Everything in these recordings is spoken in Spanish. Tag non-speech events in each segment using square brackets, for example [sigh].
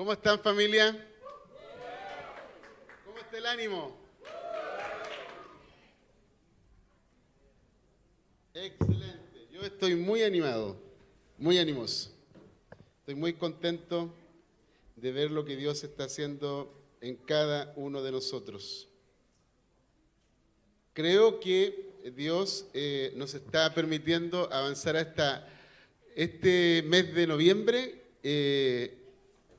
¿Cómo están familia? ¿Cómo está el ánimo? Excelente. Yo estoy muy animado, muy animoso. Estoy muy contento de ver lo que Dios está haciendo en cada uno de nosotros. Creo que Dios eh, nos está permitiendo avanzar hasta este mes de noviembre eh,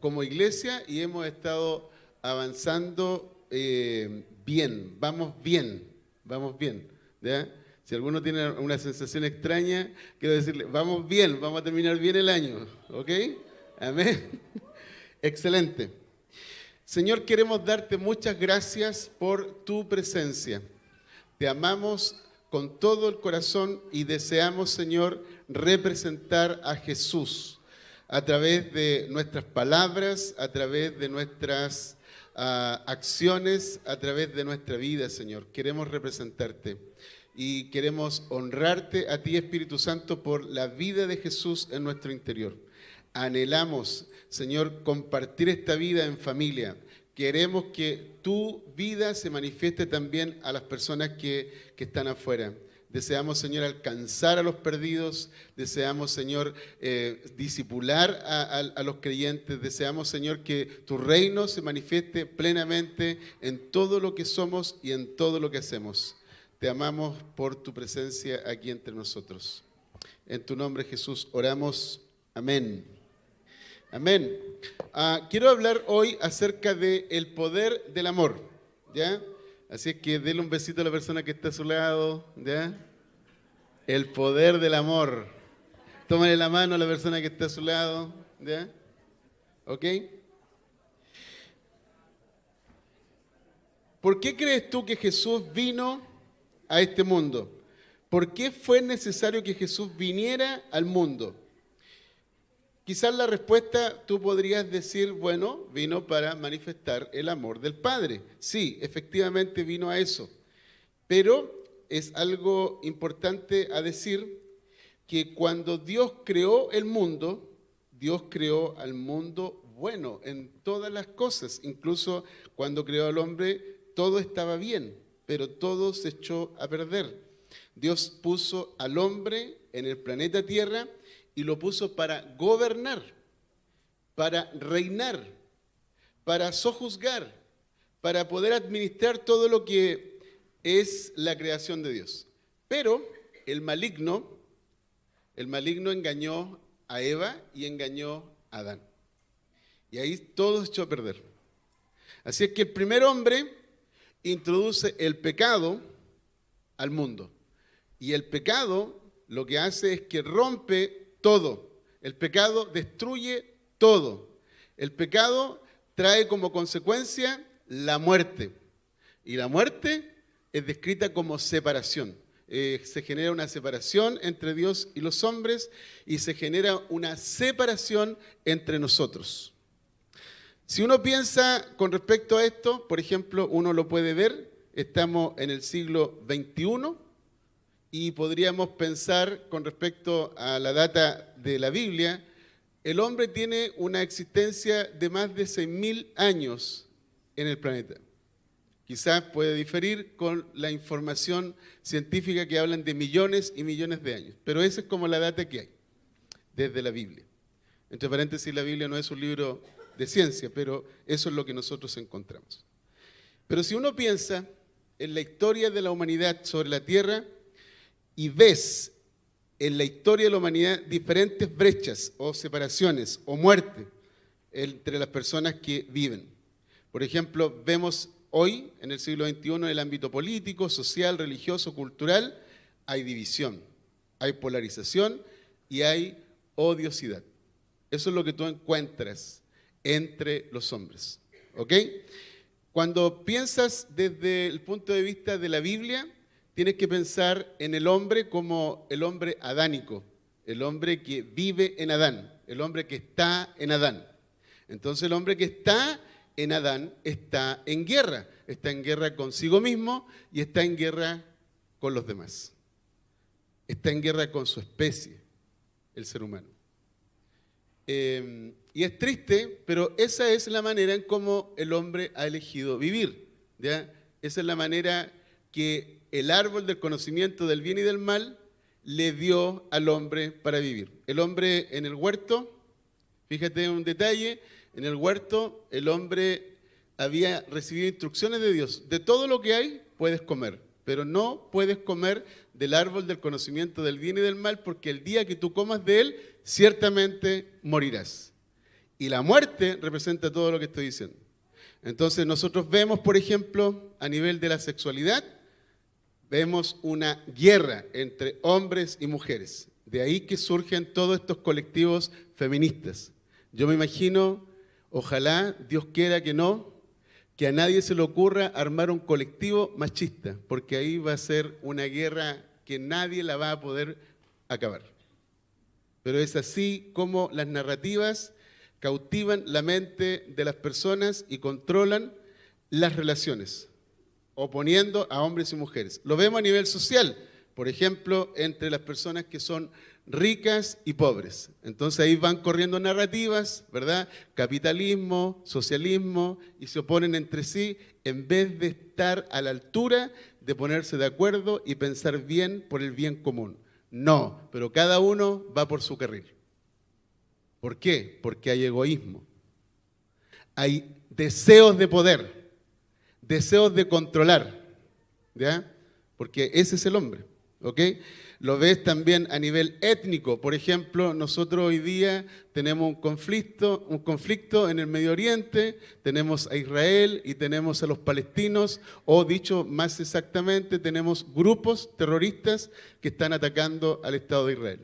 como iglesia y hemos estado avanzando eh, bien, vamos bien, vamos bien. Si alguno tiene una sensación extraña, quiero decirle, vamos bien, vamos a terminar bien el año, ¿ok? Amén. [laughs] Excelente. Señor, queremos darte muchas gracias por tu presencia. Te amamos con todo el corazón y deseamos, Señor, representar a Jesús a través de nuestras palabras, a través de nuestras ah, acciones, a través de nuestra vida, Señor. Queremos representarte y queremos honrarte a ti, Espíritu Santo, por la vida de Jesús en nuestro interior. Anhelamos, Señor, compartir esta vida en familia. Queremos que tu vida se manifieste también a las personas que, que están afuera. Deseamos, Señor, alcanzar a los perdidos. Deseamos, Señor, eh, disipular a, los creyentes. Deseamos, Señor, que tu reino se manifieste plenamente en todo lo que somos y en todo lo que hacemos. Te amamos por tu presencia aquí entre nosotros. En tu nombre, Jesús, oramos. Amén. Amén. Ah, quiero hablar hoy acerca del el poder del amor. ¿Ya? Así es que déle un besito a la persona que está a su lado, ¿ya? El poder del amor. Tómale la mano a la persona que está a su lado, ¿ya? ¿Ok? ¿Por qué crees tú que Jesús vino a este mundo? ¿Por qué fue necesario que Jesús viniera al mundo? Quizás la respuesta tú podrías decir, bueno, vino para manifestar el amor del Padre. Sí, efectivamente vino a eso. Pero es algo importante a decir que cuando Dios creó el mundo, Dios creó al mundo bueno en todas las cosas. Incluso cuando creó al hombre, todo estaba bien, pero todo se echó a perder. Dios puso al hombre en el planeta Tierra y lo puso para gobernar, para reinar, para sojuzgar, para poder administrar todo lo que es la creación de Dios. Pero el maligno, el maligno engañó a Eva y engañó a Adán. Y ahí todo echó a perder. Así es que el primer hombre introduce el pecado al mundo. Y el pecado lo que hace es que rompe todo. El pecado destruye todo. El pecado trae como consecuencia la muerte. Y la muerte es descrita como separación. Eh, se genera una separación entre Dios y los hombres y se genera una separación entre nosotros. Si uno piensa con respecto a esto, por ejemplo, uno lo puede ver, estamos en el siglo XXI, y podríamos pensar con respecto a la data de la Biblia, el hombre tiene una existencia de más de 6.000 años en el planeta. Quizás puede diferir con la información científica que hablan de millones y millones de años, pero esa es como la data que hay desde la Biblia. Entre paréntesis, la Biblia no es un libro de ciencia, pero eso es lo que nosotros encontramos. Pero si uno piensa en la historia de la humanidad sobre la Tierra, y ves en la historia de la humanidad diferentes brechas o separaciones o muerte entre las personas que viven. Por ejemplo, vemos hoy, en el siglo XXI, en el ámbito político, social, religioso, cultural, hay división, hay polarización y hay odiosidad. Eso es lo que tú encuentras entre los hombres. ¿Ok? Cuando piensas desde el punto de vista de la Biblia, tienes que pensar en el hombre como el hombre adánico, el hombre que vive en Adán, el hombre que está en Adán. Entonces el hombre que está en Adán está en guerra, está en guerra consigo mismo y está en guerra con los demás. Está en guerra con su especie, el ser humano. Em, y es triste, pero esa es la manera en cómo el hombre ha elegido vivir. Esa es la manera que el árbol del conocimiento del bien y del mal le dio al hombre para vivir. El hombre en el huerto, fíjate un detalle, en el huerto el hombre había recibido instrucciones de Dios. De todo lo que hay puedes comer, pero no puedes comer del árbol del conocimiento del bien y del mal porque el día que tú comas de él, ciertamente morirás. Y la muerte representa todo lo que estoy diciendo. Entonces nosotros vemos, por ejemplo, a nivel de la sexualidad, vemos una guerra entre hombres y mujeres. De ahí que surgen todos estos colectivos feministas. Yo me imagino, ojalá Dios quiera que no, que a nadie se le ocurra armar un colectivo machista, porque ahí va a ser una guerra que nadie la va a poder acabar. Pero es así como las narrativas cautivan la mente de las personas y controlan las relaciones, oponiendo a hombres y mujeres. Lo vemos a nivel social, por ejemplo, entre las personas que son ricas y pobres. Entonces ahí van corriendo narrativas, ¿verdad? Capitalismo, socialismo, y se oponen entre sí en vez de estar a la altura de ponerse de acuerdo y pensar bien por el bien común. No, pero cada uno va por su carril. ¿Por qué? Porque hay egoísmo. Hay deseos de poder, deseos de controlar, ¿ya? Porque ese es el hombre, ¿ok? Lo ves también a nivel étnico. Por ejemplo, nosotros hoy día tenemos un conflicto, un conflicto en el Medio Oriente, tenemos a Israel y tenemos a los palestinos, o dicho más exactamente, tenemos grupos terroristas que están atacando al Estado de Israel.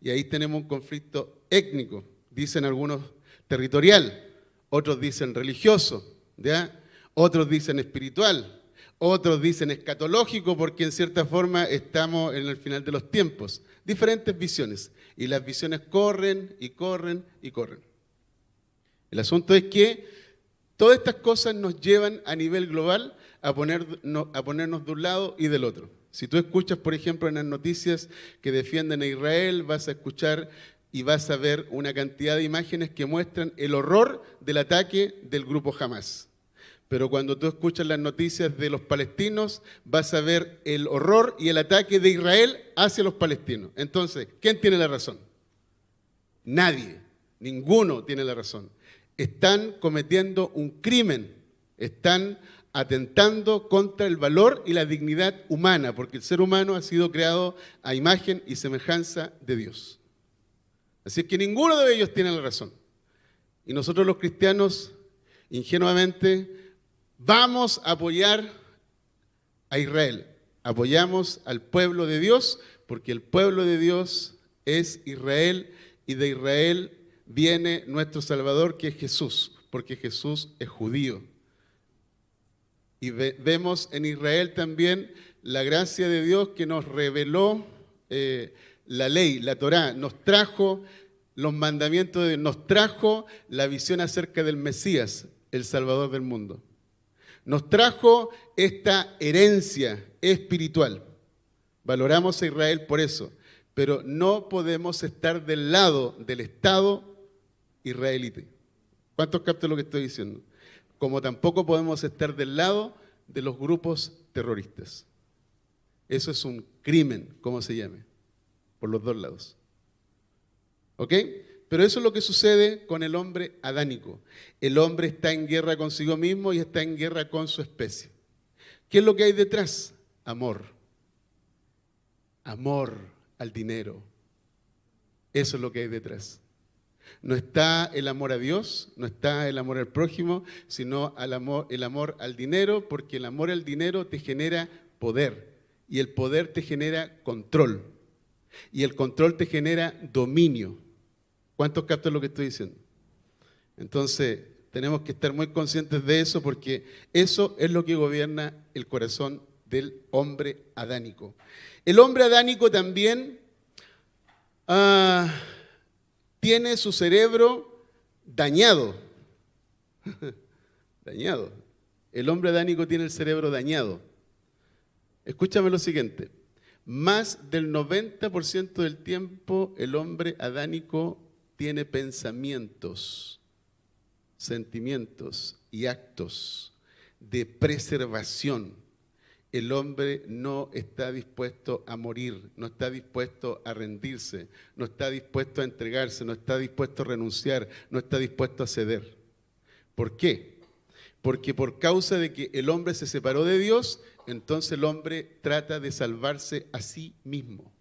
Y ahí tenemos un conflicto étnico, dicen algunos territorial, otros dicen religioso, ¿ya? Otros dicen espiritual, otros dicen escatológico porque en cierta forma estamos en el final de los tiempos. Diferentes visiones. Y las visiones corren y corren y corren. El asunto es que todas estas cosas nos llevan a nivel global a, a ponernos de un lado y del otro. Si tú escuchas, por ejemplo, en las noticias que defienden a Israel, vas a escuchar y vas a ver una cantidad de imágenes que muestran el horror del ataque del grupo Hamas. Pero cuando tú escuchas las noticias de los palestinos, vas a ver el horror y el ataque de Israel hacia los palestinos. Entonces, ¿quién tiene la razón? Nadie, ninguno tiene la razón. Están cometiendo un crimen, están atentando contra el valor y la dignidad humana, porque el ser humano ha sido creado a imagen y semejanza de Dios. Así que ninguno de ellos tiene la razón. Y nosotros los cristianos, ingenuamente, Vamos a apoyar a Israel. Apoyamos al pueblo de Dios porque el pueblo de Dios es Israel y de Israel viene nuestro Salvador que es Jesús, porque Jesús es judío. Y vemos en Israel también la gracia de Dios que nos reveló eh, la ley, la Torá, nos trajo los mandamientos, de, nos trajo la visión acerca del Mesías, el Salvador del mundo. Nos trajo esta herencia espiritual. Valoramos a Israel por eso, pero no podemos estar del lado del Estado israelita. ¿Cuántos captan lo que estoy diciendo? Como tampoco podemos estar del lado de los grupos terroristas. Eso es un crimen, como se llame, por los dos lados. ¿Ok? Pero eso es lo que sucede con el hombre adánico. El hombre está en guerra consigo mismo y está en guerra con su especie. ¿Qué es lo que hay detrás? Amor. Amor al dinero. Eso es lo que hay detrás. No está el amor a Dios, no está el amor al prójimo, sino el amor, el amor al dinero, porque el amor al dinero te genera poder y el poder te genera control y el control te genera dominio. ¿Cuántos captan lo que estoy diciendo? Entonces, tenemos que estar muy conscientes de eso porque eso es lo que gobierna el corazón del hombre adánico. El hombre adánico también ah, tiene su cerebro dañado. [laughs] dañado. El hombre adánico tiene el cerebro dañado. Escúchame lo siguiente. Más del 90% del tiempo el hombre adánico tiene pensamientos, sentimientos y actos de preservación, el hombre no está dispuesto a morir, no está dispuesto a rendirse, no está dispuesto a entregarse, no está dispuesto a renunciar, no está dispuesto a ceder. ¿Por qué? Porque por causa de que el hombre se separó de Dios, entonces el hombre trata de salvarse a sí mismo.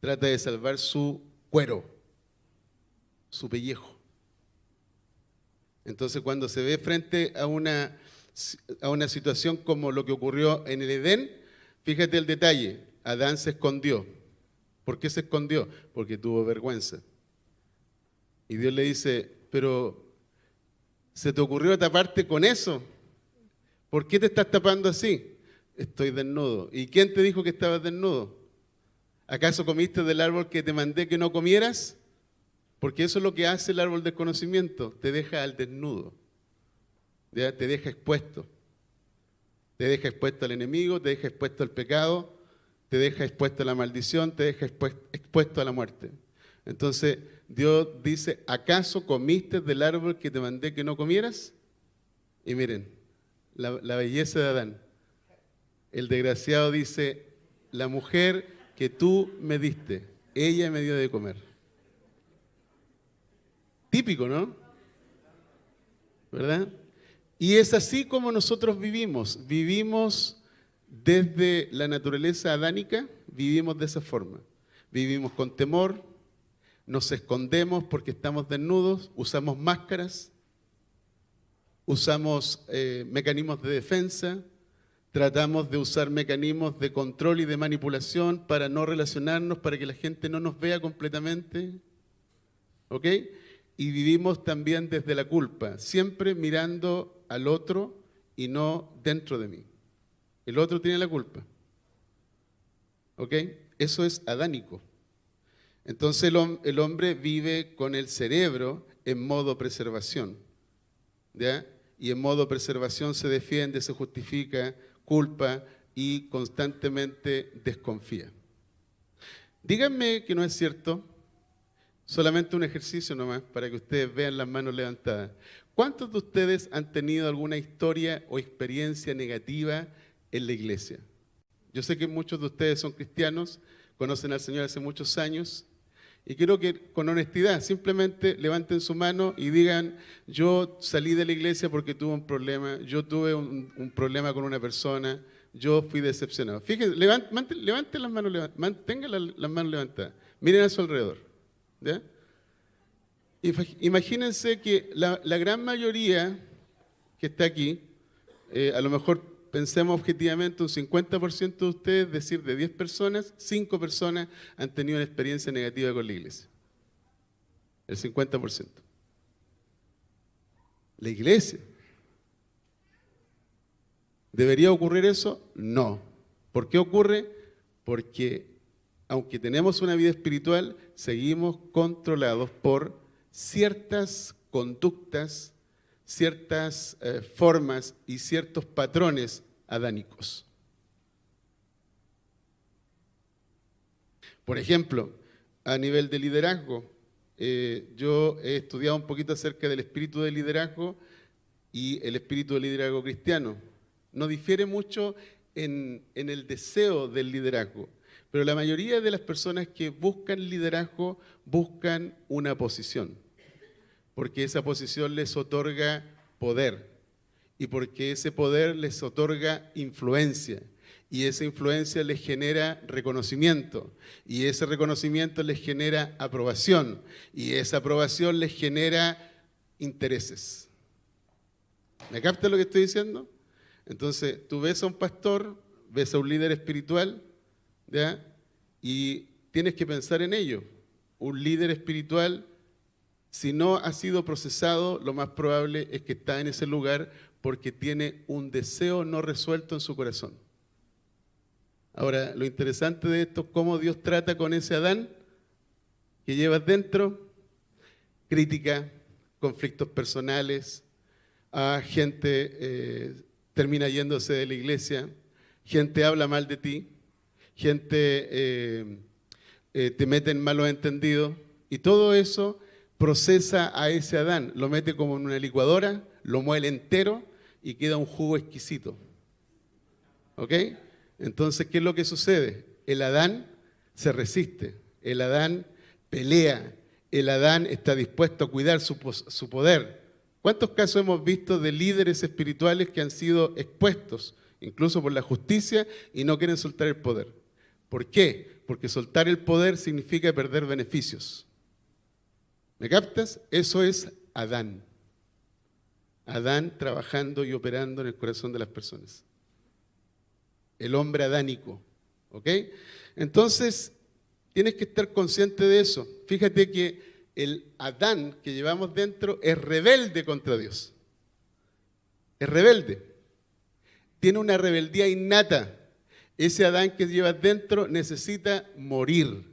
Trata de salvar su cuero, su pellejo. Entonces cuando se ve frente a una a una situación como lo que ocurrió en el Edén, fíjate el detalle, Adán se escondió. ¿Por qué se escondió? Porque tuvo vergüenza. Y Dios le dice, pero ¿se te ocurrió taparte con eso? ¿Por qué te estás tapando así? Estoy desnudo. ¿Y quién te dijo que estabas desnudo? ¿Acaso comiste del árbol que te mandé que no comieras? Porque eso es lo que hace el árbol del conocimiento, te deja al desnudo te deja expuesto. Te deja expuesto al enemigo, te deja expuesto al pecado, te deja expuesto a la maldición, te deja expuesto a la muerte. Entonces Dios dice, ¿acaso comiste del árbol que te mandé que no comieras? Y miren, la, la belleza de Adán. El desgraciado dice, la mujer que tú me diste, ella me dio de comer. Típico, ¿no? ¿Verdad? Y es así como nosotros vivimos. Vivimos desde la naturaleza adánica, vivimos de esa forma. Vivimos con temor, nos escondemos porque estamos desnudos, usamos máscaras, usamos eh, mecanismos de defensa, tratamos de usar mecanismos de control y de manipulación para no relacionarnos, para que la gente no nos vea completamente. ¿Ok? Y vivimos también desde la culpa, siempre mirando al otro y no dentro de mí. El otro tiene la culpa. ¿Ok? Eso es adánico. Entonces el, hombre vive con el cerebro en modo preservación. ¿Ya? Y en modo preservación se defiende, se justifica, culpa y constantemente desconfía. Díganme que no es cierto, solamente un ejercicio nomás para que ustedes vean las manos levantadas. ¿Cuántos de ustedes han tenido alguna historia o experiencia negativa en la iglesia? Yo sé que muchos de ustedes son cristianos, conocen al Señor hace muchos años, y quiero que con honestidad simplemente levanten su mano y digan, yo salí de la iglesia porque tuve un problema, yo tuve un, problema con una persona, yo fui decepcionado. Fíjense, levanten, las manos, mantengan las, manos levantadas, miren a su alrededor. Imagínense que la, gran mayoría que está aquí, eh, a lo mejor pensemos objetivamente, un 50% de ustedes, es decir, de 10 personas, 5 personas han tenido una experiencia negativa con la iglesia. El 50%. La iglesia. ¿Debería ocurrir eso? No. ¿Por qué ocurre? Porque aunque tenemos una vida espiritual, seguimos controlados por ciertas conductas, ciertas eh, formas y ciertos patrones adánicos. Por ejemplo, a nivel de liderazgo, eh, yo he estudiado un poquito acerca del espíritu de liderazgo y el espíritu de liderazgo cristiano. No difiere mucho en el deseo del liderazgo, pero la mayoría de las personas que buscan liderazgo buscan una posición porque esa posición les otorga poder y porque ese poder les otorga influencia y esa influencia les genera reconocimiento y ese reconocimiento les genera aprobación y esa aprobación les genera intereses. ¿Me capta lo que estoy diciendo? Entonces, tú ves a un pastor, ves a un líder espiritual, ¿ya? Y tienes que pensar en ello. Un líder espiritual si no ha sido procesado, lo más probable es que está en ese lugar porque tiene un deseo no resuelto en su corazón. Ahora, lo interesante de esto es cómo Dios trata con ese Adán que llevas dentro, crítica, conflictos personales, gente eh, termina yéndose de la iglesia, gente habla mal de ti, gente eh, eh, te mete en malos entendidos Y todo eso procesa a ese Adán, lo mete como en una licuadora, lo muele entero y queda un jugo exquisito. ¿Ok? Entonces, ¿qué es lo que sucede? El Adán se resiste, el Adán pelea, el Adán está dispuesto a cuidar su, su poder. ¿Cuántos casos hemos visto de líderes espirituales que han sido expuestos, incluso por la justicia, y no quieren soltar el poder? ¿Por qué? Porque soltar el poder significa perder beneficios. ¿Me captas? Eso es Adán. Adán trabajando y operando en el corazón de las personas. El hombre adánico. ¿Ok? Entonces, tienes que estar consciente de eso. Fíjate que el Adán que llevamos dentro es rebelde contra Dios. Es rebelde. Tiene una rebeldía innata. Ese Adán que llevas dentro necesita morir.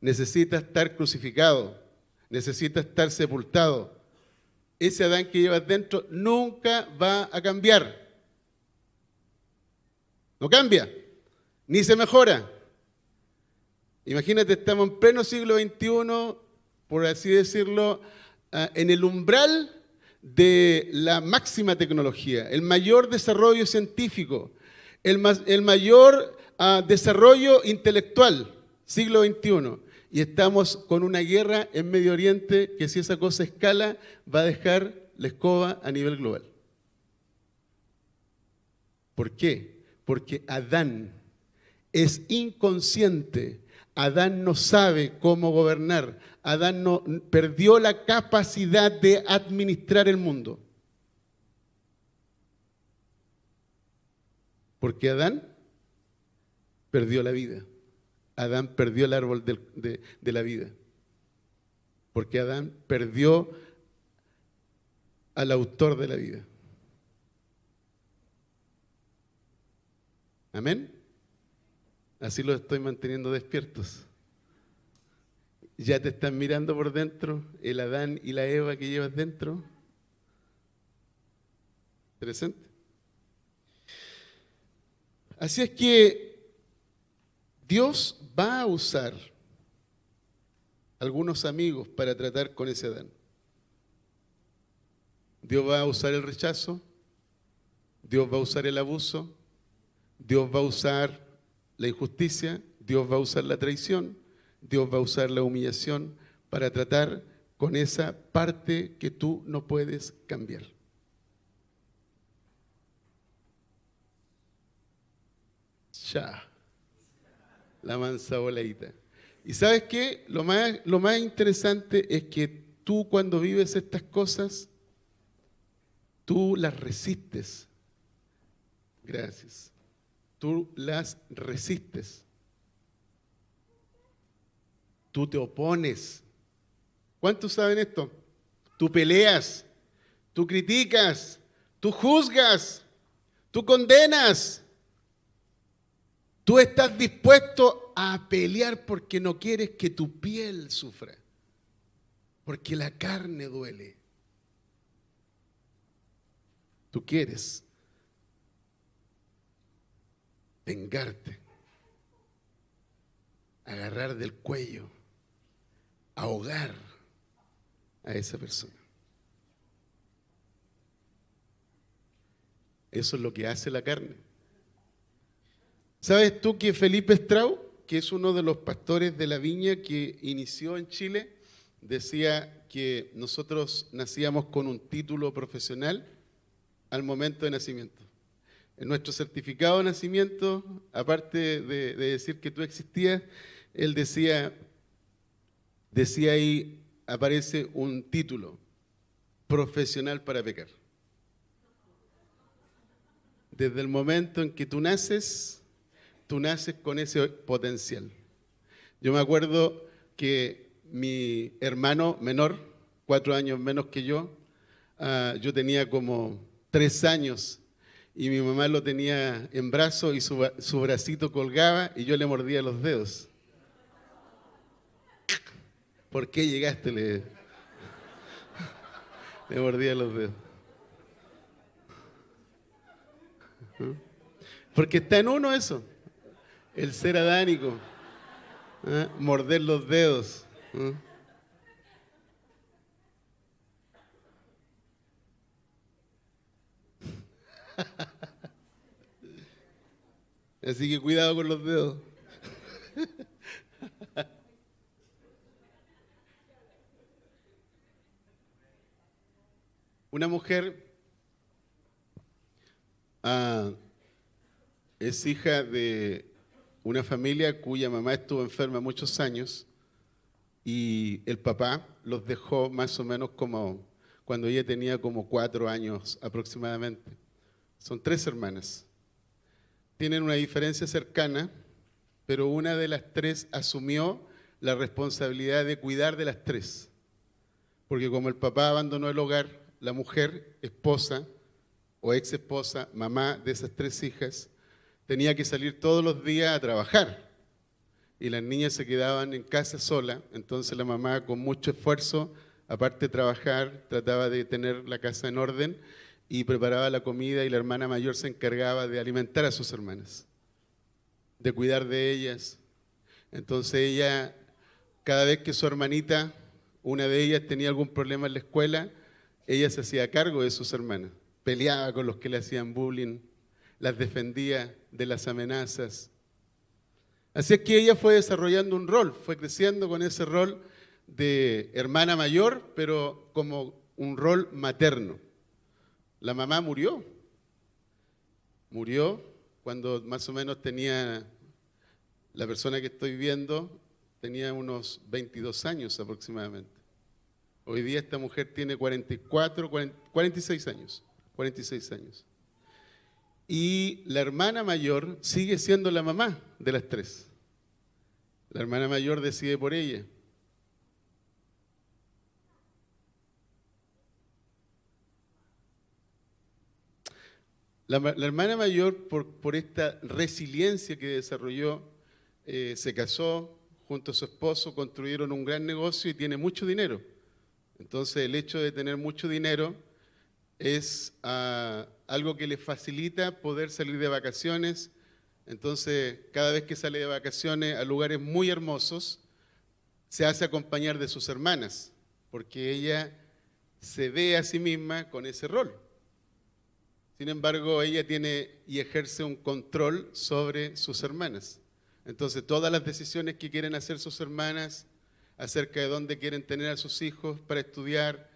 Necesita estar crucificado necesita estar sepultado. Ese Adán que llevas dentro nunca va a cambiar. No cambia, ni se mejora. Imagínate, estamos en pleno siglo XXI, por así decirlo, ah, en el umbral de la máxima tecnología, el mayor desarrollo científico, el, mayor ah, desarrollo intelectual, siglo XXI y estamos con una guerra en Medio Oriente que si esa cosa escala va a dejar la escoba a nivel global. ¿Por qué? Porque Adán es inconsciente, Adán no sabe cómo gobernar, Adán no, perdió la capacidad de administrar el mundo. Porque Adán perdió la vida. Adán perdió el árbol de, la vida. Porque Adán perdió al autor de la vida. Amén. Así los estoy manteniendo despiertos. Ya te están mirando por dentro el Adán y la Eva que llevas dentro. Interesante. Así es que Dios va a usar algunos amigos para tratar con ese Adán. Dios va a usar el rechazo, Dios va a usar el abuso, Dios va a usar la injusticia, Dios va a usar la traición, Dios va a usar la humillación para tratar con esa parte que tú no puedes cambiar. La mansa voladita. Y sabes qué? Lo más, lo más interesante es que tú cuando vives estas cosas, tú las resistes. Gracias. Tú las resistes. Tú te opones. ¿Cuántos saben esto? Tú peleas, tú criticas, tú juzgas, tú condenas. Tú estás dispuesto a pelear porque no quieres que tu piel sufra, porque la carne duele. Tú quieres vengarte, agarrar del cuello, ahogar a esa persona. Eso es lo que hace la carne. ¿Sabes tú que Felipe Strau, que es uno de los pastores de la viña que inició en Chile, decía que nosotros nacíamos con un título profesional al momento de nacimiento? En nuestro certificado de nacimiento, aparte de, decir que tú existías, él decía, decía ahí, aparece un título, profesional para pecar. Desde el momento en que tú naces, tú naces con ese potencial. Yo me acuerdo que mi hermano menor, cuatro años menos que yo, ah, yo tenía como tres años y mi mamá lo tenía en brazos y su, su bracito colgaba y yo le mordía los dedos. ¿Por qué llegaste? Le, [laughs] le mordía los dedos. ¿Mm? Porque está en uno eso el ser adánico. ¿eh? Morder los dedos. ¿eh? [laughs] Así que cuidado con los dedos. [laughs] Una mujer ah, es hija de una familia cuya mamá estuvo enferma muchos años y el papá los dejó más o menos como cuando ella tenía como cuatro años aproximadamente. Son tres hermanas. Tienen una diferencia cercana, pero una de las tres asumió la responsabilidad de cuidar de las tres. Porque como el papá abandonó el hogar, la mujer, esposa o ex esposa, mamá de esas tres hijas, tenía que salir todos los días a trabajar. Y las niñas se quedaban en casa sola, entonces la mamá con mucho esfuerzo, aparte de trabajar, trataba de tener la casa en orden y preparaba la comida y la hermana mayor se encargaba de alimentar a sus hermanas, de cuidar de ellas. Entonces ella, cada vez que su hermanita, una de ellas tenía algún problema en la escuela, ella se hacía cargo de sus hermanas, peleaba con los que le hacían bullying, las defendía de las amenazas. Así es que ella fue desarrollando un rol, fue creciendo con ese rol de hermana mayor, pero como un rol materno. La mamá murió. Murió cuando más o menos tenía, la persona que estoy viendo, tenía unos 22 años aproximadamente. Hoy día esta mujer tiene 44, 46 años. 46 años. Y la hermana mayor sigue siendo la mamá de las tres. La hermana mayor decide por ella. La, hermana mayor, por, esta resiliencia que desarrolló, eh, se casó junto a su esposo, construyeron un gran negocio y tiene mucho dinero. Entonces el hecho de tener mucho dinero es ah, algo que le facilita poder salir de vacaciones. Entonces cada vez que sale de vacaciones a lugares muy hermosos, se hace acompañar de sus hermanas, porque ella se ve a sí misma con ese rol. Sin embargo, ella tiene y ejerce un control sobre sus hermanas. Entonces, todas las decisiones que quieren hacer sus hermanas acerca de dónde quieren tener a sus hijos para estudiar,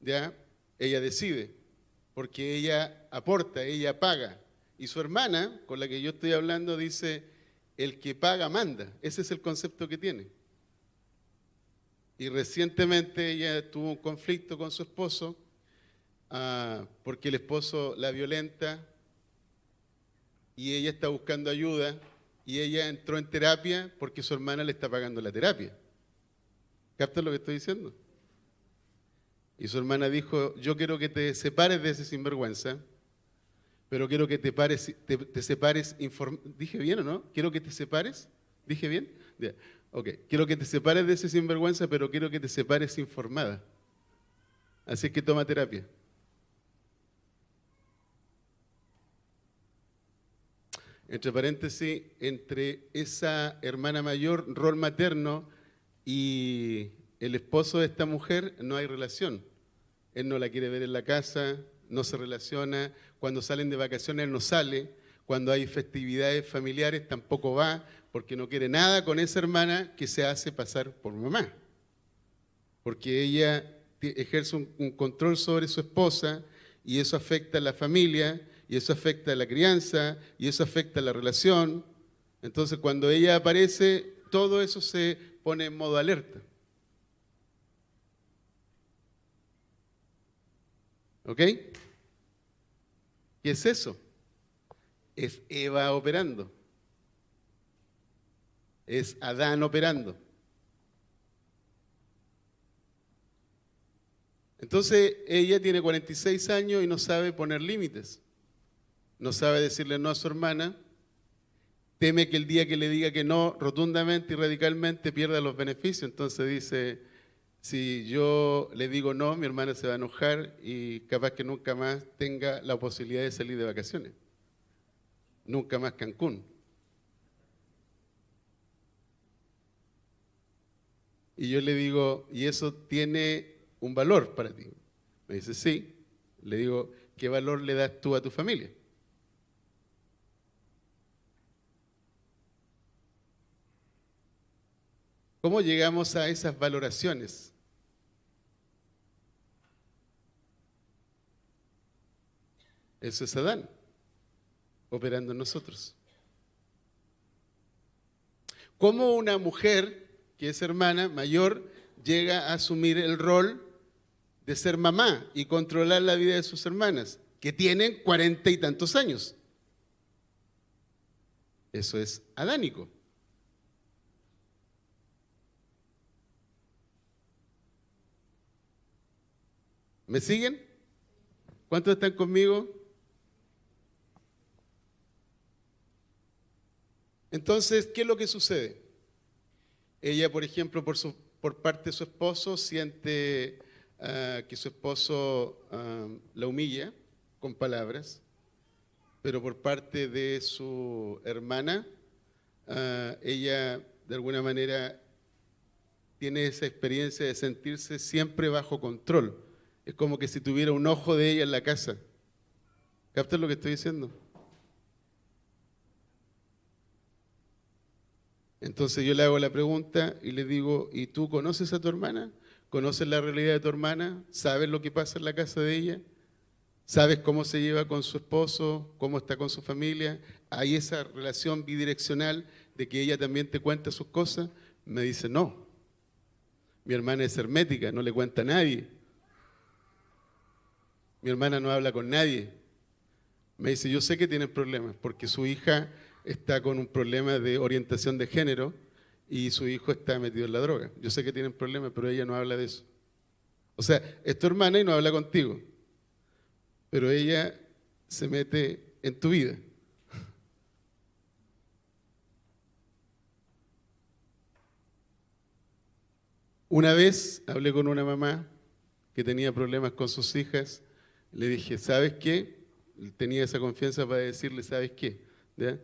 ¿ya? Ella decide, porque ella aporta, ella paga. Y su hermana, con la que yo estoy hablando, dice, el que paga manda. Ese es el concepto que tiene. Y recientemente ella tuvo un conflicto con su esposo Ah, porque el esposo la violenta y ella está buscando ayuda y ella entró en terapia porque su hermana le está pagando la terapia. ¿Captas lo que estoy diciendo? Y su hermana dijo, yo quiero que te separes de ese sinvergüenza, pero quiero que te, pares, te, separes, dije bien o no? Quiero que te separes, dije bien, ok, quiero que te separes de ese sinvergüenza, pero quiero que te separes informada. Así que toma terapia. entre paréntesis, entre esa hermana mayor, rol materno, y el esposo de esta mujer, no hay relación. Él no la quiere ver en la casa, no se relaciona, cuando salen de vacaciones él no sale, cuando hay festividades familiares tampoco va, porque no quiere nada con esa hermana que se hace pasar por mamá. Porque ella ejerce un, un control sobre su esposa y eso afecta a la familia y eso afecta a la crianza, y eso afecta a la relación. Entonces cuando ella aparece, todo eso se pone en modo alerta. ¿Ok? ¿Qué es eso? Es Eva operando. Es Adán operando. Entonces ella tiene 46 años y no sabe poner límites no sabe decirle no a su hermana, teme que el día que le diga que no rotundamente y radicalmente pierda los beneficios. Entonces dice, si yo le digo no, mi hermana se va a enojar y capaz que nunca más tenga la posibilidad de salir de vacaciones. Nunca más Cancún. Y yo le digo, ¿y eso tiene un valor para ti? Me dice, sí. Le digo, ¿qué valor le das tú a tu familia? ¿Cómo llegamos a esas valoraciones? Eso es Adán, operando en nosotros. ¿Cómo una mujer que es hermana mayor llega a asumir el rol de ser mamá y controlar la vida de sus hermanas, que tienen cuarenta y tantos años? Eso es adánico. ¿Me siguen? ¿Cuántos están conmigo? Entonces, ¿qué es lo que sucede? Ella, por ejemplo, por, su, por parte de su esposo, siente ah, que su esposo ah, la humilla con palabras, pero por parte de su hermana, ah, ella de alguna manera tiene esa experiencia de sentirse siempre bajo control es como que si tuviera un ojo de ella en la casa. ¿Captas lo que estoy diciendo? Entonces yo le hago la pregunta y le digo, ¿y tú conoces a tu hermana? ¿Conoces la realidad de tu hermana? ¿Sabes lo que pasa en la casa de ella? ¿Sabes cómo se lleva con su esposo? ¿Cómo está con su familia? ¿Hay esa relación bidireccional de que ella también te cuenta sus cosas? Me dice, no. Mi hermana es hermética, no le cuenta a nadie. Mi hermana no habla con nadie. Me dice, yo sé que tiene problemas porque su hija está con un problema de orientación de género y su hijo está metido en la droga. Yo sé que tienen problemas, pero ella no habla de eso. O sea, es tu hermana y no habla contigo, pero ella se mete en tu vida. Una vez hablé con una mamá que tenía problemas con sus hijas le dije, ¿sabes qué? Tenía esa confianza para decirle, ¿sabes qué? Le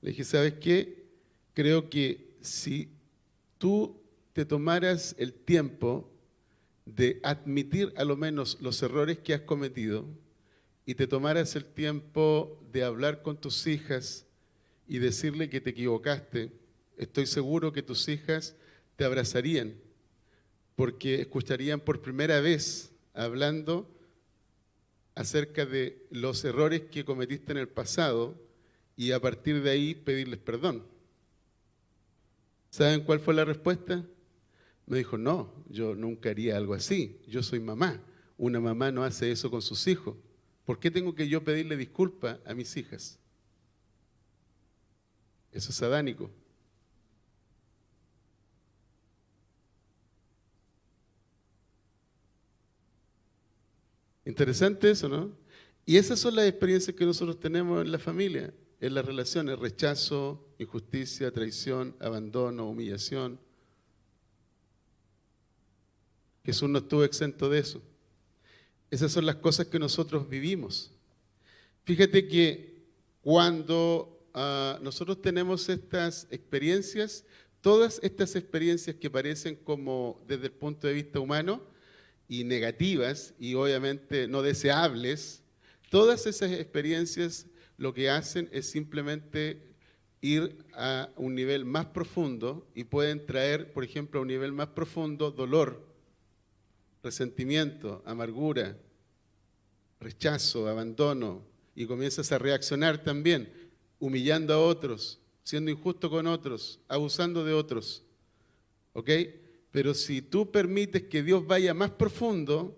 dije, ¿sabes qué? Creo que si tú te tomaras el tiempo de admitir a lo menos los errores que has cometido y te tomaras el tiempo de hablar con tus hijas y decirle que te equivocaste, estoy seguro que tus hijas te abrazarían porque escucharían por primera vez hablando acerca de los errores que cometiste en el pasado y a partir de ahí pedirles perdón. ¿Saben cuál fue la respuesta? Me dijo, no, yo nunca haría algo así, yo soy mamá, una mamá no hace eso con sus hijos. ¿Por qué tengo que yo pedirle disculpa a mis hijas? Eso es sadánico. Interesante eso, ¿no? Y esas son las experiencias que nosotros tenemos en la familia, en las relaciones, rechazo, injusticia, traición, abandono, humillación. Jesús no estuvo exento de eso. Esas son las cosas que nosotros vivimos. Fíjate que cuando ah, nosotros tenemos estas experiencias, todas estas experiencias que parecen como desde el punto de vista humano, y negativas y obviamente no deseables, todas esas experiencias lo que hacen es simplemente ir a un nivel más profundo y pueden traer, por ejemplo, a un nivel más profundo dolor, resentimiento, amargura, rechazo, abandono, y comienzas a reaccionar también, humillando a otros, siendo injusto con otros, abusando de otros. ¿Ok? Pero si tú permites que Dios vaya más profundo,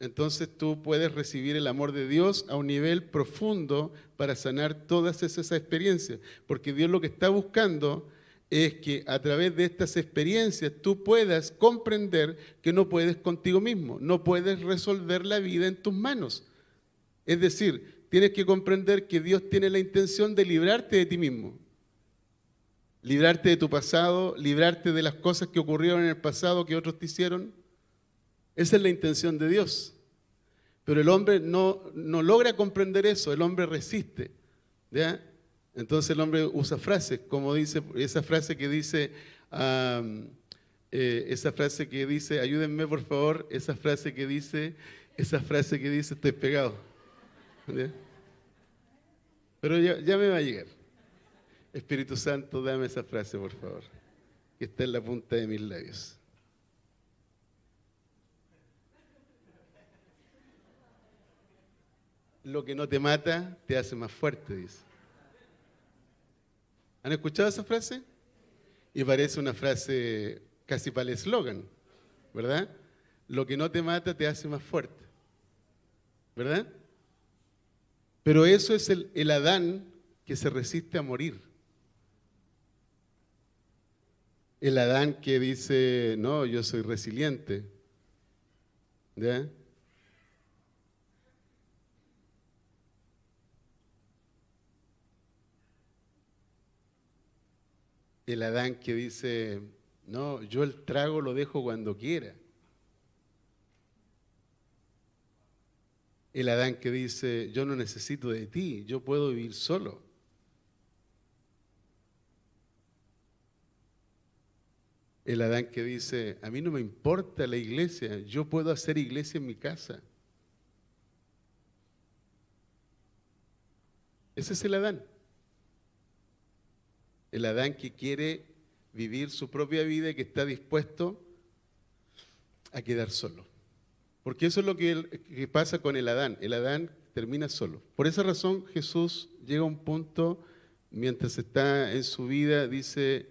entonces tú puedes recibir el amor de Dios a un nivel profundo para sanar todas esas experiencias. Porque Dios lo que está buscando es que a través de estas experiencias tú puedas comprender que no puedes contigo mismo, no puedes resolver la vida en tus manos. Es decir, tienes que comprender que Dios tiene la intención de librarte de ti mismo librarte de tu pasado, librarte de las cosas que ocurrieron en el pasado que otros te hicieron. Esa es la intención de Dios. Pero el hombre no, no logra comprender eso, el hombre resiste. Entonces el hombre usa frases, como dice, esa frase que dice, eh, esa frase que dice, ayúdenme por favor, esa frase que dice, esa frase que dice estoy pegado. Pero ya, ya me va a llegar. Espíritu Santo, dame esa frase, por favor, que está en la punta de mis labios. Lo que no te mata te hace más fuerte, dice. ¿Han escuchado esa frase? Y parece una frase casi para el eslogan, ¿verdad? Lo que no te mata te hace más fuerte, ¿verdad? Pero eso es el, el Adán que se resiste a morir. El Adán que dice, no, yo soy resiliente. El Adán que dice, no, yo el trago lo dejo cuando quiera. El Adán que dice, yo no necesito de ti, yo puedo vivir solo. El Adán que dice, a mí no me importa la iglesia, yo puedo hacer iglesia en mi casa. Ese es el Adán. El Adán que quiere vivir su propia vida y que está dispuesto a quedar solo. Porque eso es lo que, pasa con el Adán. El Adán termina solo. Por esa razón Jesús llega a un punto, mientras está en su vida, dice,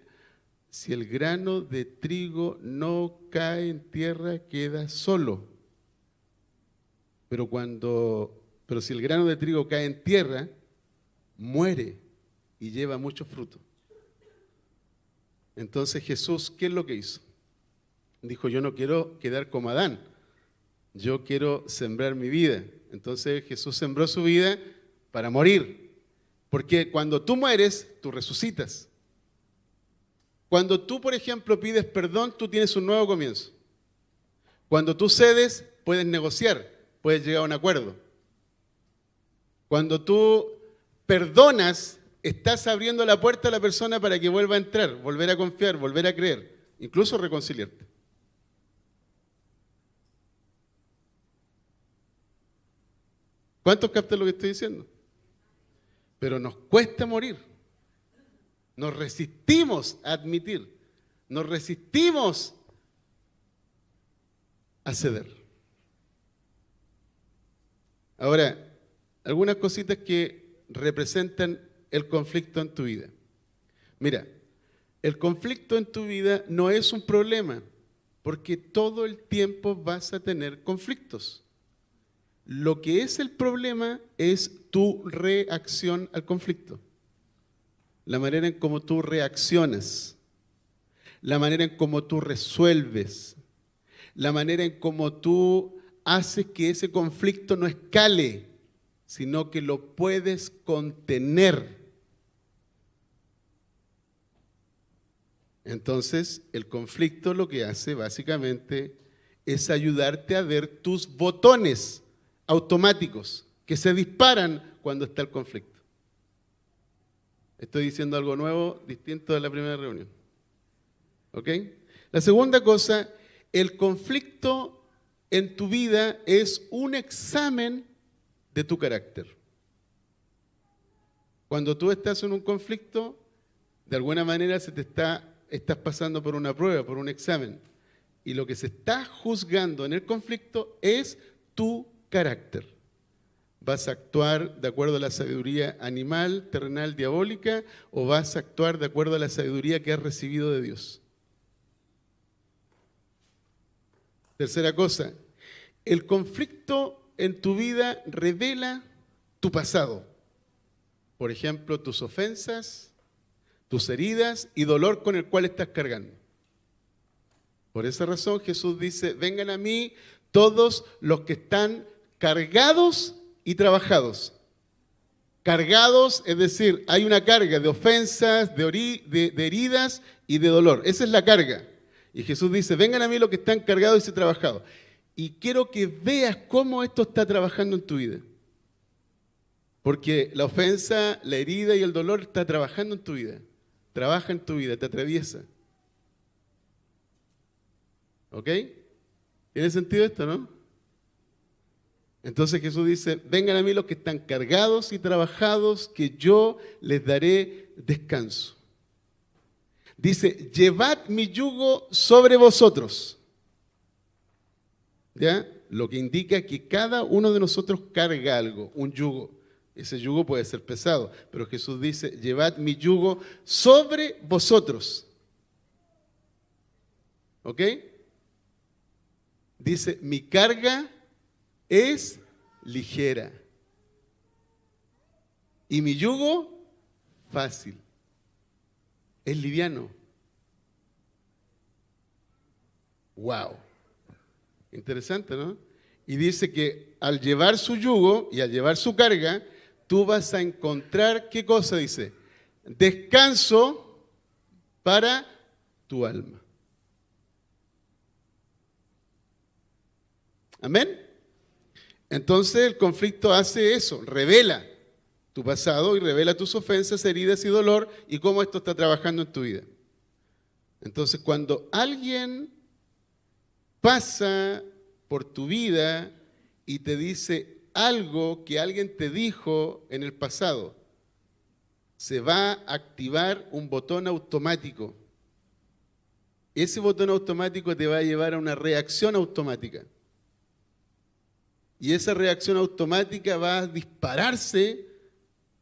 si el grano de trigo no cae en tierra, queda solo. Pero cuando, pero si el grano de trigo cae en tierra, muere y lleva mucho fruto. Entonces Jesús, ¿qué es lo que hizo? Dijo, yo no quiero quedar como Adán, yo quiero sembrar mi vida. Entonces Jesús sembró su vida para morir. Porque cuando tú mueres, tú resucitas. Cuando tú, por ejemplo, pides perdón, tú tienes un nuevo comienzo. Cuando tú cedes, puedes negociar, puedes llegar a un acuerdo. Cuando tú perdonas, estás abriendo la puerta a la persona para que vuelva a entrar, volver a confiar, volver a creer, incluso reconciliarte. ¿Cuántos captan lo que estoy diciendo? Pero nos cuesta morir. Nos resistimos a admitir, nos resistimos a ceder. Ahora, algunas cositas que representan el conflicto en tu vida. Mira, el conflicto en tu vida no es un problema, porque todo el tiempo vas a tener conflictos. Lo que es el problema es tu reacción al conflicto la manera en cómo tú reaccionas, la manera en cómo tú resuelves, la manera en cómo tú haces que ese conflicto no escale, sino que lo puedes contener. Entonces, el conflicto lo que hace básicamente es ayudarte a ver tus botones automáticos que se disparan cuando está el conflicto. Estoy diciendo algo nuevo, distinto de la primera reunión. ¿Ok? La segunda cosa, el conflicto en tu vida es un examen de tu carácter. Cuando tú estás en un conflicto, de alguna manera se te está, estás pasando por una prueba, por un examen. Y lo que se está juzgando en el conflicto es tu carácter. ¿Vas a actuar de acuerdo a la sabiduría animal, terrenal, diabólica o vas a actuar de acuerdo a la sabiduría que has recibido de Dios? Tercera cosa, el conflicto en tu vida revela tu pasado. Por ejemplo, tus ofensas, tus heridas y dolor con el cual estás cargando. Por esa razón Jesús dice, vengan a mí todos los que están cargados y trabajados. Cargados, es decir, hay una carga de ofensas, de, heridas y de dolor. Esa es la carga. Y Jesús dice, vengan a mí los que están cargados y trabajados. Y quiero que veas cómo esto está trabajando en tu vida. Porque la ofensa, la herida y el dolor está trabajando en tu vida. Trabaja en tu vida, te atraviesa. ¿Ok? ¿Tiene sentido esto, no? Entonces Jesús dice, vengan a mí los que están cargados y trabajados, que yo les daré descanso. Dice, llevad mi yugo sobre vosotros. ¿Ya? Lo que indica que cada uno de nosotros carga algo, un yugo. Ese yugo puede ser pesado, pero Jesús dice, llevad mi yugo sobre vosotros. ¿Ok? Dice, mi carga es ligera. Y mi yugo, fácil. Es liviano. Wow. Interesante, ¿no? Y dice que al llevar su yugo y al llevar su carga, tú vas a encontrar, ¿qué cosa dice? Descanso para tu alma. Amén. Entonces el conflicto hace eso, revela tu pasado y revela tus ofensas, heridas y dolor y cómo esto está trabajando en tu vida. Entonces cuando alguien pasa por tu vida y te dice algo que alguien te dijo en el pasado, se va a activar un botón automático. Ese botón automático te va a llevar a una reacción automática. Y esa reacción automática va a dispararse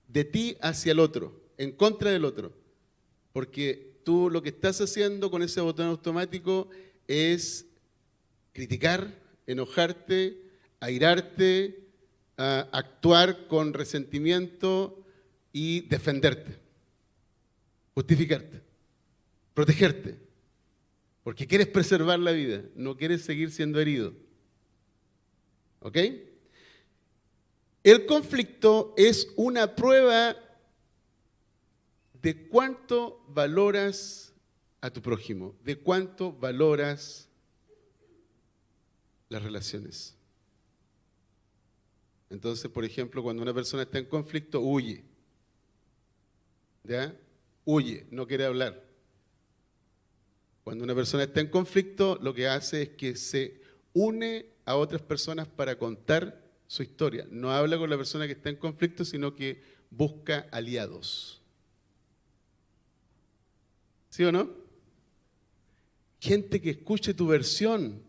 de ti hacia el otro, en contra del otro. Porque tú lo que estás haciendo con ese botón automático es criticar, enojarte, airarte, actuar con resentimiento y defenderte, justificarte, protegerte. Porque quieres preservar la vida, no quieres seguir siendo herido. ¿Ok? El conflicto es una prueba de cuánto valoras a tu prójimo, de cuánto valoras las relaciones. Entonces, por ejemplo, cuando una persona está en conflicto, huye. ¿Ya? Huye, no quiere hablar. Cuando una persona está en conflicto, lo que hace es que se une a otras personas para contar su historia. No habla con la persona que está en conflicto, sino que busca aliados. ¿Sí o no? Gente que escuche tu versión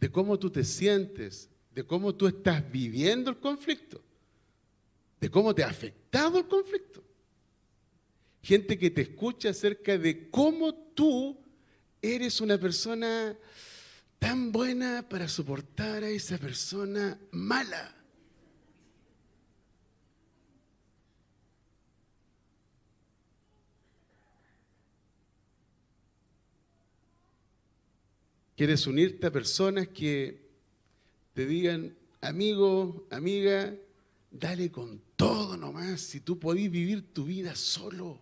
de cómo tú te sientes, de cómo tú estás viviendo el conflicto, de cómo te ha afectado el conflicto. Gente que te escuche acerca de cómo tú eres una persona tan buena para soportar a esa persona mala. Quieres unirte a personas que te digan, amigo, amiga, dale con todo nomás, si tú podís vivir tu vida solo.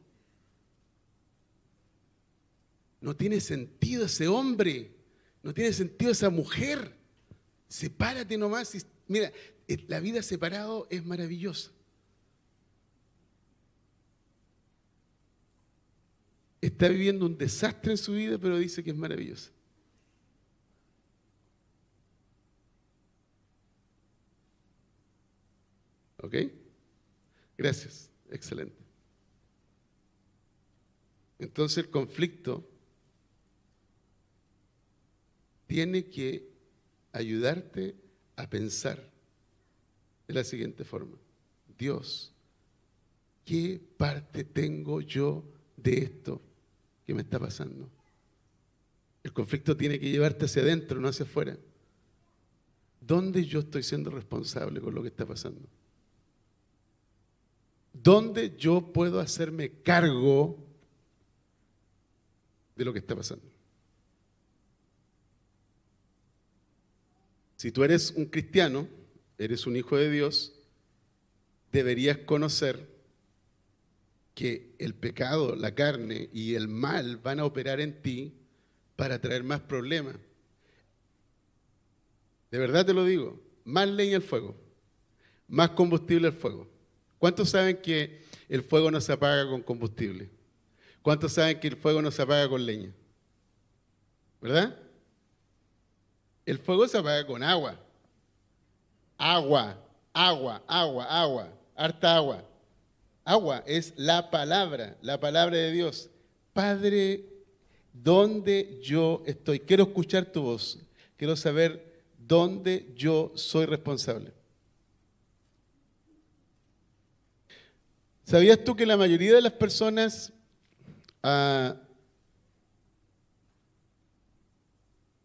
No tiene sentido ese hombre. No tiene sentido esa mujer. Sepárate nomás. mira, eh, la vida separado es maravillosa. Está viviendo un desastre en su vida, pero dice que es maravillosa. ¿Ok? Gracias. Excelente. Entonces el conflicto tiene que ayudarte a pensar de la siguiente forma. Dios, ¿qué parte tengo yo de esto que me está pasando? El conflicto tiene que llevarte hacia adentro, no hacia afuera. ¿Dónde yo estoy siendo responsable con lo que está pasando? ¿Dónde yo puedo hacerme cargo de lo que está pasando? Si tú eres un cristiano, eres un hijo de Dios, deberías conocer que el pecado, la carne y el mal van a operar en ti para traer más problemas. De verdad te lo digo, más leña al fuego, más combustible al fuego. ¿Cuántos saben que el fuego no se apaga con combustible? ¿Cuántos saben que el fuego no se apaga con leña? ¿Verdad? El fuego se apaga con agua. agua, agua, agua, agua, harta agua. Agua es la palabra, la palabra de Dios. Padre, ¿dónde yo estoy? Quiero escuchar tu voz. Quiero saber dónde yo soy responsable. ¿Sabías tú que la mayoría de las personas ah,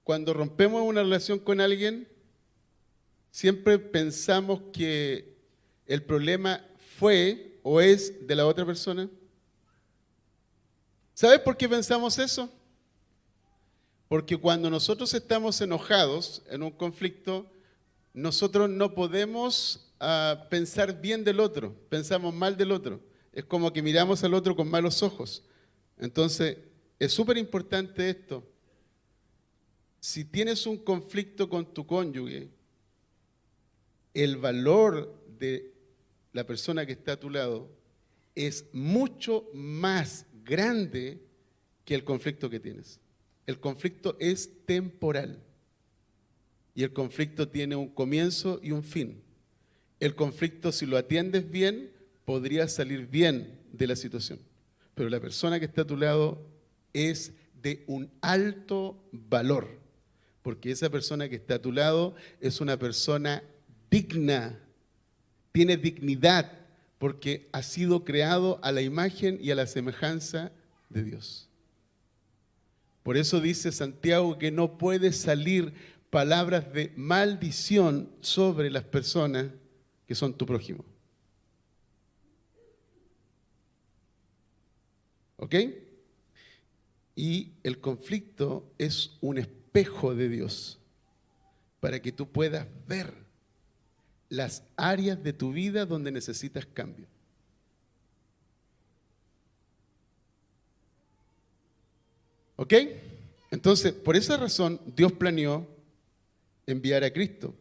cuando rompemos una relación con alguien, siempre pensamos que el problema fue o es de la otra persona? ¿Sabes por qué pensamos eso? Porque cuando nosotros estamos enojados en un conflicto, nosotros no podemos a pensar bien del otro, pensamos mal del otro. Es como que miramos al otro con malos ojos. Entonces, es súper importante esto. Si tienes un conflicto con tu cónyuge, el valor de la persona que está a tu lado es mucho más grande que el conflicto que tienes. El conflicto es temporal y el conflicto tiene un comienzo y un fin el conflicto, si lo atiendes bien, podría salir bien de la situación. Pero la persona que está a tu lado es de un alto valor, porque esa persona que está a tu lado es una persona digna, tiene dignidad, porque ha sido creado a la imagen y a la semejanza de Dios. Por eso dice Santiago que no puede salir palabras de maldición sobre las personas que son tu prójimo. ¿Ok? Y el conflicto es un espejo de Dios para que tú puedas ver las áreas de tu vida donde necesitas cambio. ¿Ok? Entonces, por esa razón, Dios planeó enviar a Cristo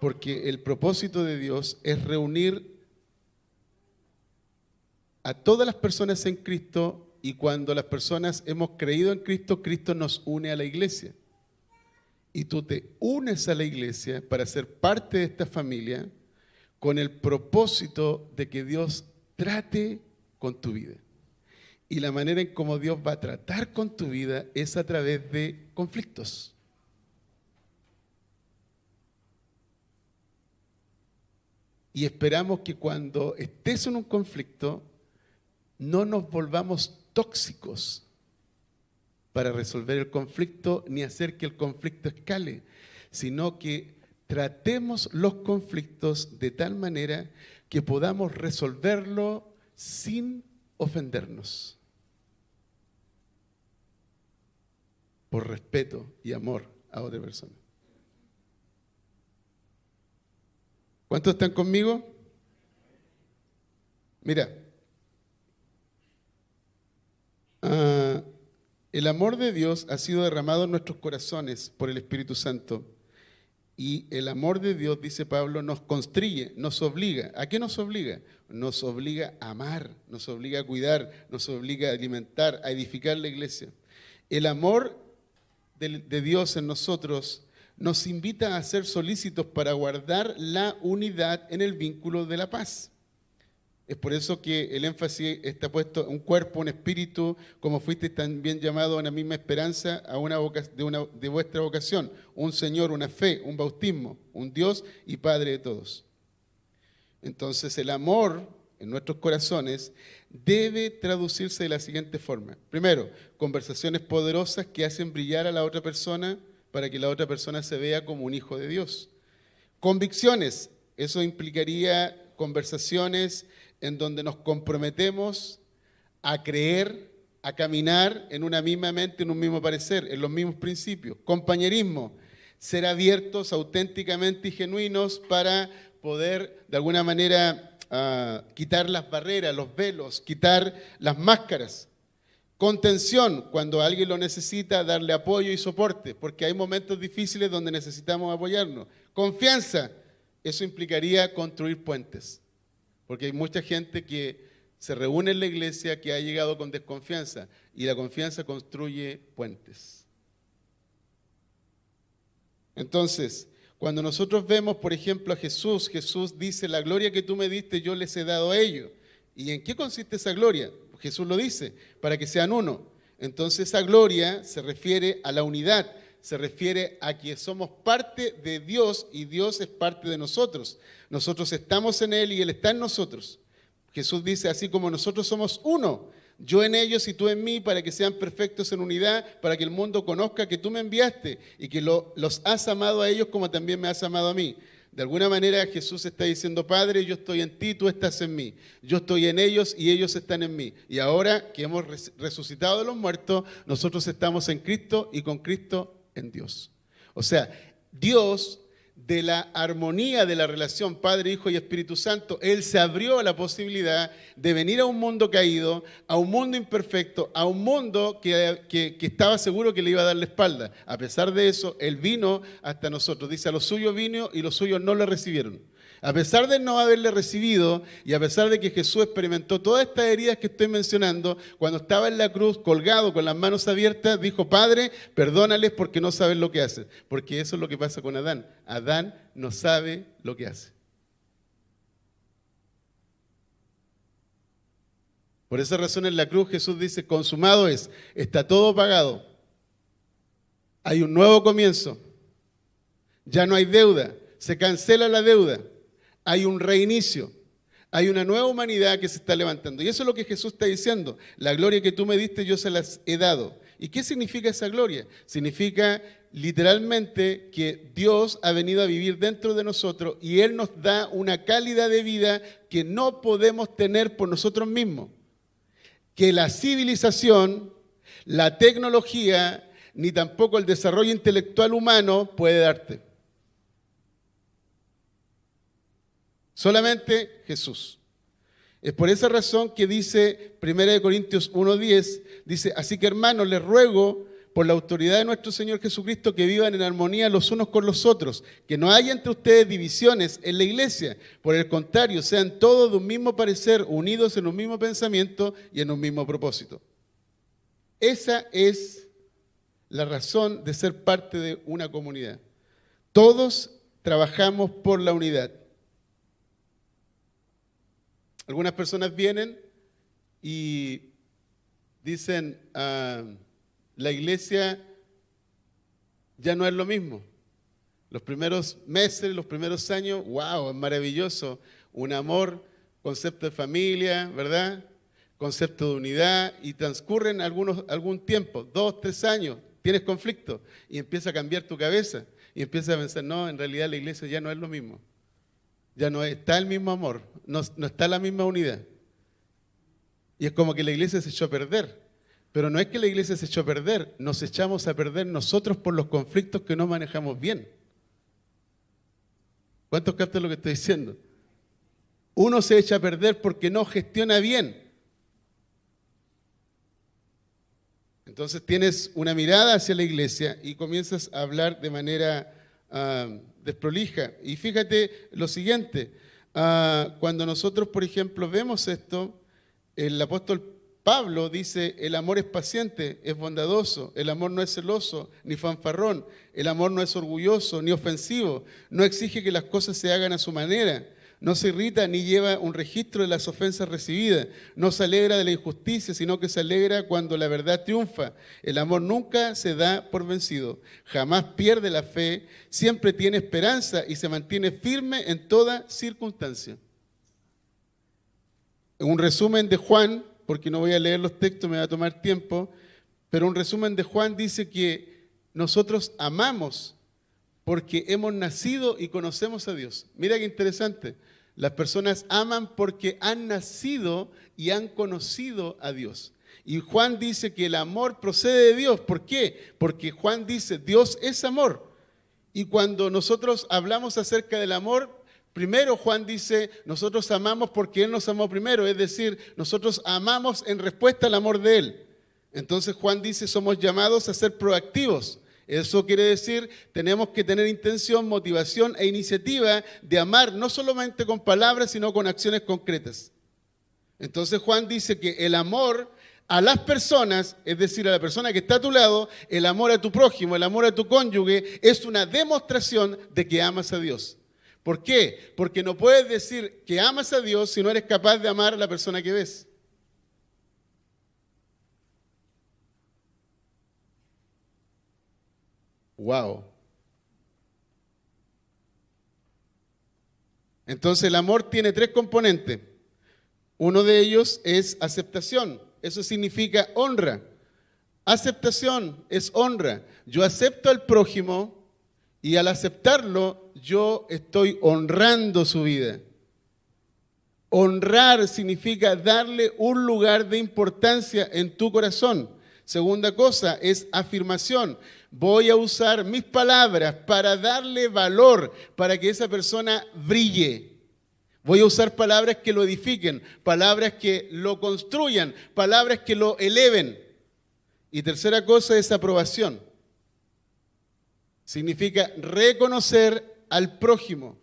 porque el propósito de Dios es reunir a todas las personas en Cristo y cuando las personas hemos creído en Cristo, Cristo nos une a la iglesia. Y tú te unes a la iglesia para ser parte de esta familia con el propósito de que Dios trate con tu vida. Y la manera en cómo Dios va a tratar con tu vida es a través de conflictos. y esperamos que cuando estés en un conflicto no nos volvamos tóxicos para resolver el conflicto ni hacer que el conflicto escale, sino que tratemos los conflictos de tal manera que podamos resolverlo sin ofendernos, por respeto y amor a otra persona. ¿Cuántos están conmigo? Mira, ah, el amor de Dios ha sido derramado en nuestros corazones por el Espíritu Santo. Y el amor de Dios, dice Pablo, nos constriye, nos obliga. ¿A qué nos obliga? Nos obliga a amar, nos obliga a cuidar, nos obliga a alimentar, a edificar la iglesia. El amor de Dios en nosotros nos invita a ser solícitos para guardar la unidad en el vínculo de la paz. Es por eso que el énfasis está puesto en un cuerpo, un espíritu, como fuiste también llamado a una misma esperanza, a una de, de vuestra vocación, un Señor, una fe, un bautismo, un Dios y Padre de todos. Entonces el amor en nuestros corazones debe traducirse de la siguiente forma. Primero, conversaciones poderosas que hacen brillar a la otra persona para que la otra persona se vea como un hijo de Dios. Convicciones, eso implicaría conversaciones en donde nos comprometemos a creer, a caminar en una misma mente, en un mismo parecer, en los mismos principios. Compañerismo, ser abiertos auténticamente y genuinos para poder de alguna manera ah, quitar las barreras, los velos, quitar las máscaras. Contención, cuando alguien lo necesita, darle apoyo y soporte, porque hay momentos difíciles donde necesitamos apoyarnos. Confianza, eso implicaría construir puentes, porque hay mucha gente que se reúne en la iglesia que ha llegado con desconfianza y la confianza construye puentes. Entonces, Cuando nosotros vemos, por ejemplo, a Jesús, Jesús dice, la gloria que tú me diste yo les he dado a ellos. ¿Y en qué consiste esa gloria? Jesús lo dice, para que sean uno. Entonces esa gloria se refiere a la unidad, se refiere a que somos parte de Dios y Dios es parte de nosotros. Nosotros estamos en Él y Él está en nosotros. Jesús dice, así como nosotros somos uno, yo en ellos y tú en mí, para que sean perfectos en unidad, para que el mundo conozca que tú me enviaste y que los has amado a ellos como también me has amado a mí. De alguna manera Jesús está diciendo, Padre, yo estoy en ti, tú estás en mí. Yo estoy en ellos y ellos están en mí. Y ahora que hemos resucitado de los muertos, nosotros estamos en Cristo y con Cristo en Dios. O sea, Dios de la armonía de la relación Padre, Hijo y Espíritu Santo, Él se abrió a la posibilidad de venir a un mundo caído, a un mundo imperfecto, a un mundo que, que, estaba seguro que le iba a dar la espalda. A pesar de eso, Él vino hasta nosotros. Dice, a los suyos vino y los suyos no le recibieron. A pesar de no haberle recibido y a pesar de que Jesús experimentó todas estas heridas que estoy mencionando, cuando estaba en la cruz colgado con las manos abiertas, dijo, Padre, perdónales porque no saben lo que hacen. Porque eso es lo que pasa con Adán. Adán no sabe lo que hace. Por esa razón en la cruz Jesús dice, consumado es, está todo pagado. Hay un nuevo comienzo. Ya no hay deuda, se cancela la deuda hay un reinicio. Hay una nueva humanidad que se está levantando. Y eso es lo que Jesús está diciendo. La gloria que tú me diste, yo se las he dado. ¿Y qué significa esa gloria? Significa literalmente que Dios ha venido a vivir dentro de nosotros y Él nos da una calidad de vida que no podemos tener por nosotros mismos. Que la civilización, la tecnología, ni tampoco el desarrollo intelectual humano puede darte. Solamente Jesús. Es por esa razón que dice 1 Corintios 1.10, dice, así que hermanos, les ruego por la autoridad de nuestro Señor Jesucristo que vivan en armonía los unos con los otros, que no haya entre ustedes divisiones en la iglesia, por el contrario, sean todos de un mismo parecer, unidos en un mismo pensamiento y en un mismo propósito. Esa es la razón de ser parte de una comunidad. Todos trabajamos por la unidad. Algunas personas vienen y dicen, ah, la iglesia ya no es lo mismo. Los primeros meses, los primeros años, wow, es maravilloso. Un amor, concepto de familia, ¿verdad? Concepto de unidad y transcurren algunos, algún tiempo, dos, tres años, tienes conflicto y empieza a cambiar tu cabeza y empiezas a pensar, no, en realidad la iglesia ya no es lo mismo. Ya no está el mismo amor, no, está la misma unidad. Y es como que la iglesia se echó a perder. Pero no es que la iglesia se echó a perder, nos echamos a perder nosotros por los conflictos que no manejamos bien. ¿Cuántos captan lo que estoy diciendo? Uno se echa a perder porque no gestiona bien. Entonces tienes una mirada hacia la iglesia y comienzas a hablar de manera ah, desprolija. Y fíjate lo siguiente, ah, cuando nosotros, por ejemplo, vemos esto, el apóstol Pablo dice, el amor es paciente, es bondadoso, el amor no es celoso ni fanfarrón, el amor no es orgulloso ni ofensivo, no exige que las cosas se hagan a su manera no se irrita ni lleva un registro de las ofensas recibidas, no se alegra de la injusticia, sino que se alegra cuando la verdad triunfa. El amor nunca se da por vencido, jamás pierde la fe, siempre tiene esperanza y se mantiene firme en toda circunstancia. Un resumen de Juan, porque no voy a leer los textos, me va a tomar tiempo, pero un resumen de Juan dice que nosotros amamos porque hemos nacido y conocemos a Dios. Mira qué interesante. Las personas aman porque han nacido y han conocido a Dios. Y Juan dice que el amor procede de Dios. ¿Por qué? Porque Juan dice, Dios es amor. Y cuando nosotros hablamos acerca del amor, primero Juan dice, nosotros amamos porque Él nos amó primero. Es decir, nosotros amamos en respuesta al amor de Él. Entonces Juan dice, somos llamados a ser proactivos. Eso quiere decir, tenemos que tener intención, motivación e iniciativa de amar, no solamente con palabras, sino con acciones concretas. Entonces Juan dice que el amor a las personas, es decir, a la persona que está a tu lado, el amor a tu prójimo, el amor a tu cónyuge, es una demostración de que amas a Dios. ¿Por qué? Porque no puedes decir que amas a Dios si no eres capaz de amar a la persona que ves. Wow. Entonces el amor tiene tres componentes. Uno de ellos es aceptación. Eso significa honra. Aceptación es honra. Yo acepto al prójimo y al aceptarlo yo estoy honrando su vida. Honrar significa darle un lugar de importancia en tu corazón. Segunda cosa es afirmación. Voy a usar mis palabras para darle valor, para que esa persona brille. Voy a usar palabras que lo edifiquen, palabras que lo construyan, palabras que lo eleven. Y tercera cosa es aprobación. Significa reconocer al prójimo,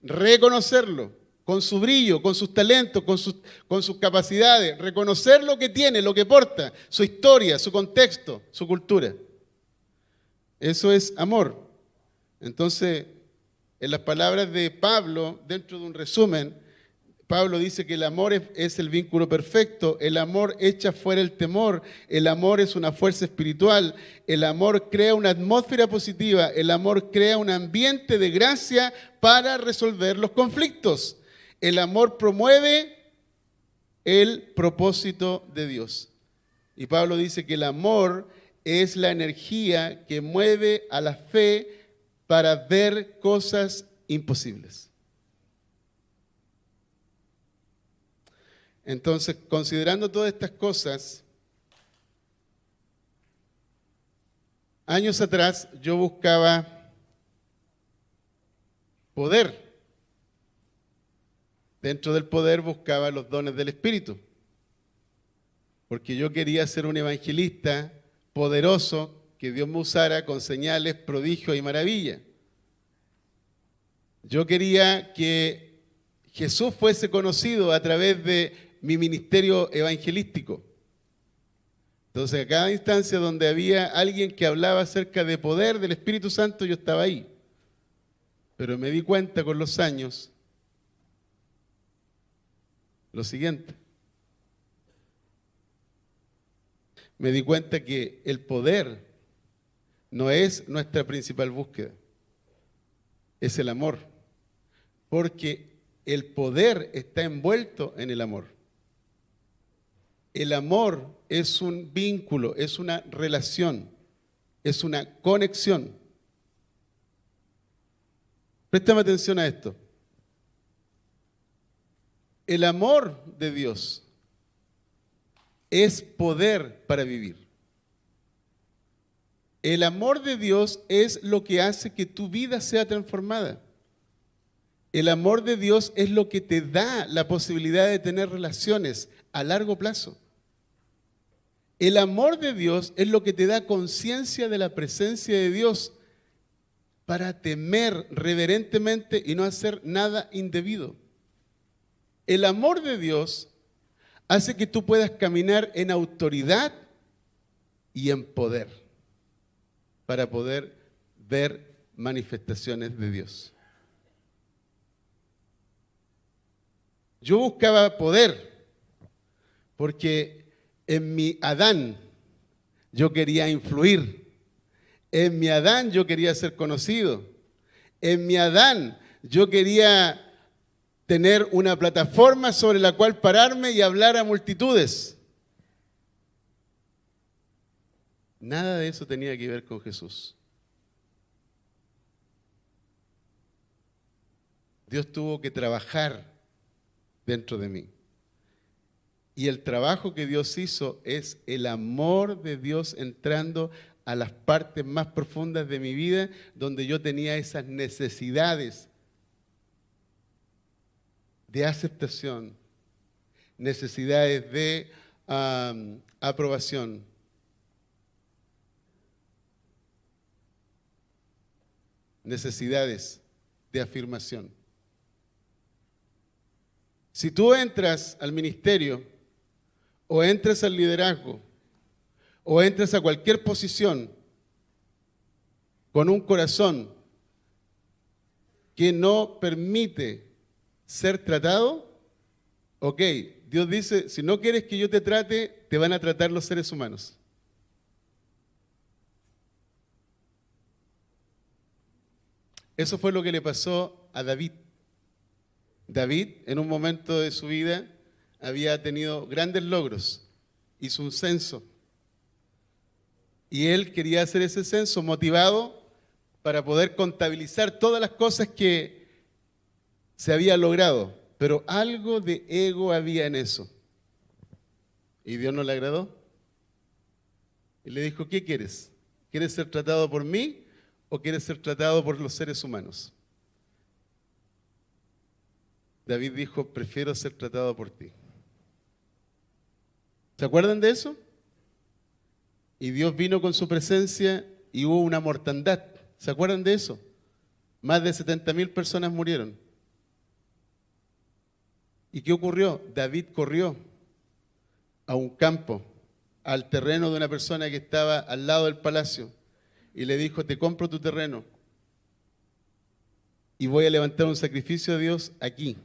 reconocerlo con su brillo, con sus talentos, con sus, con sus capacidades, reconocer lo que tiene, lo que porta, su historia, su contexto, su cultura. Eso es amor. Entonces, en las palabras de Pablo, dentro de un resumen, Pablo dice que el amor es, el vínculo perfecto, el amor echa fuera el temor, el amor es una fuerza espiritual, el amor crea una atmósfera positiva, el amor crea un ambiente de gracia para resolver los conflictos. El amor promueve el propósito de Dios. Y Pablo dice que el amor es la energía que mueve a la fe para ver cosas imposibles. Entonces, considerando todas estas cosas, años atrás yo buscaba poder. Dentro del poder buscaba los dones del Espíritu. Porque yo quería ser un evangelista poderoso que Dios me usara con señales, prodigios y maravillas. Yo quería que Jesús fuese conocido a través de mi ministerio evangelístico. Entonces, a cada instancia donde había alguien que hablaba acerca de poder del Espíritu Santo, yo estaba ahí. Pero me di cuenta con los años lo siguiente. Me di cuenta que el poder no es nuestra principal búsqueda, es el amor, porque el poder está envuelto en el amor. El amor es un vínculo, es una relación, es una conexión. Préstame atención a esto. El amor de Dios es poder para vivir. El amor de Dios es lo que hace que tu vida sea transformada. El amor de Dios es lo que te da la posibilidad de tener relaciones a largo plazo. El amor de Dios es lo que te da conciencia de la presencia de Dios para temer reverentemente y no hacer nada indebido. El amor de Dios hace que tú puedas caminar en autoridad y en poder para poder ver manifestaciones de Dios. Yo buscaba poder porque en mi Adán yo quería influir. En mi Adán yo quería ser conocido. En mi Adán yo quería tener una plataforma sobre la cual pararme y hablar a multitudes. Nada de eso tenía que ver con Jesús. Dios tuvo que trabajar dentro de mí. Y el trabajo que Dios hizo es el amor de Dios entrando a las partes más profundas de mi vida, donde yo tenía esas necesidades de aceptación, necesidades de aprobación, necesidades de afirmación. Si tú entras al ministerio o entres al liderazgo, o entres a cualquier posición con un corazón que no permite ser tratado, ok, Dios dice, si no quieres que yo te trate, te van a tratar los seres humanos. Eso fue lo que le pasó a David. David, en un momento de su vida, había tenido grandes logros. Hizo un censo. Y él quería hacer ese censo motivado para poder contabilizar todas las cosas que se había logrado. Pero algo de ego había en eso. Y Dios no le agradó. Y le dijo, ¿qué quieres? ¿Quieres ser tratado por mí o quieres ser tratado por los seres humanos? David dijo, prefiero ser tratado por ti. ¿Se acuerdan de eso? Y Dios vino con su presencia y hubo una mortandad. ¿Se acuerdan de eso? Más de 70 mil personas murieron. ¿Y qué ocurrió? David corrió a un campo, al terreno de una persona que estaba al lado del palacio y le dijo, te compro tu terreno y voy a levantar un sacrificio a Dios aquí,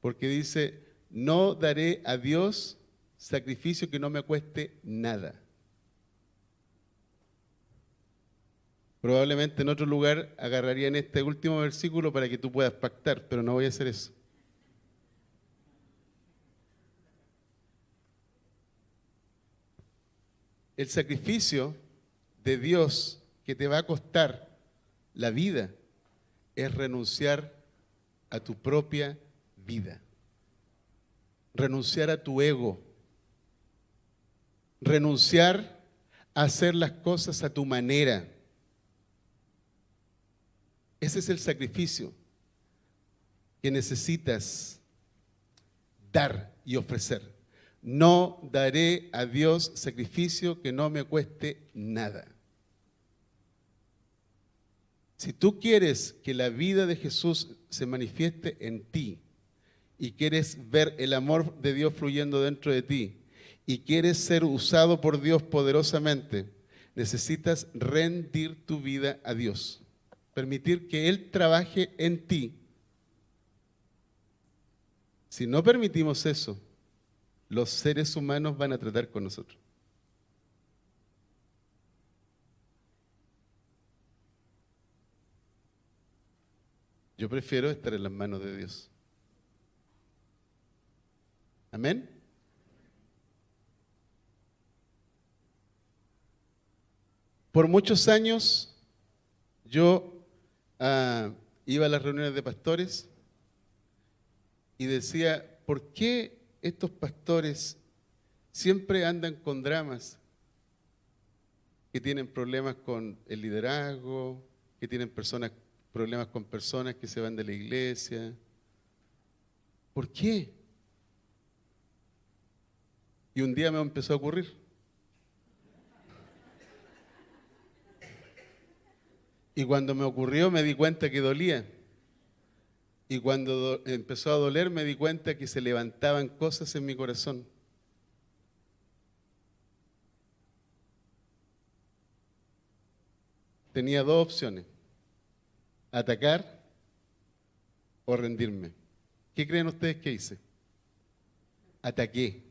porque dice, no daré a Dios sacrificio que no me cueste nada. Probablemente en otro lugar agarrarían este último versículo para que tú puedas pactar, pero no voy a hacer eso. El sacrificio de Dios que te va a costar la vida es renunciar a tu propia vida, renunciar a tu ego, renunciar a hacer las cosas a tu manera. Ese es el sacrificio que necesitas dar y ofrecer. No daré a Dios sacrificio que no me cueste nada. Si tú quieres que la vida de Jesús se manifieste en ti y quieres ver el amor de Dios fluyendo dentro de ti y quieres ser usado por Dios poderosamente, necesitas rendir tu vida a Dios. Permitir que Él trabaje en ti. Si no permitimos eso, los seres humanos van a tratar con nosotros. Yo prefiero estar en las manos de Dios. Amén. Por muchos años yo ah, iba a las reuniones de pastores y decía, ¿por qué estos pastores siempre andan con dramas? Que tienen problemas con el liderazgo, que tienen personas problemas con personas que se van de la iglesia. ¿Por qué? Y un día me empezó a ocurrir. Y cuando me ocurrió me di cuenta que dolía. Y cuando empezó a doler me di cuenta que se levantaban cosas en mi corazón. Tenía dos opciones atacar o rendirme. ¿Qué creen ustedes que hice? Ataqué.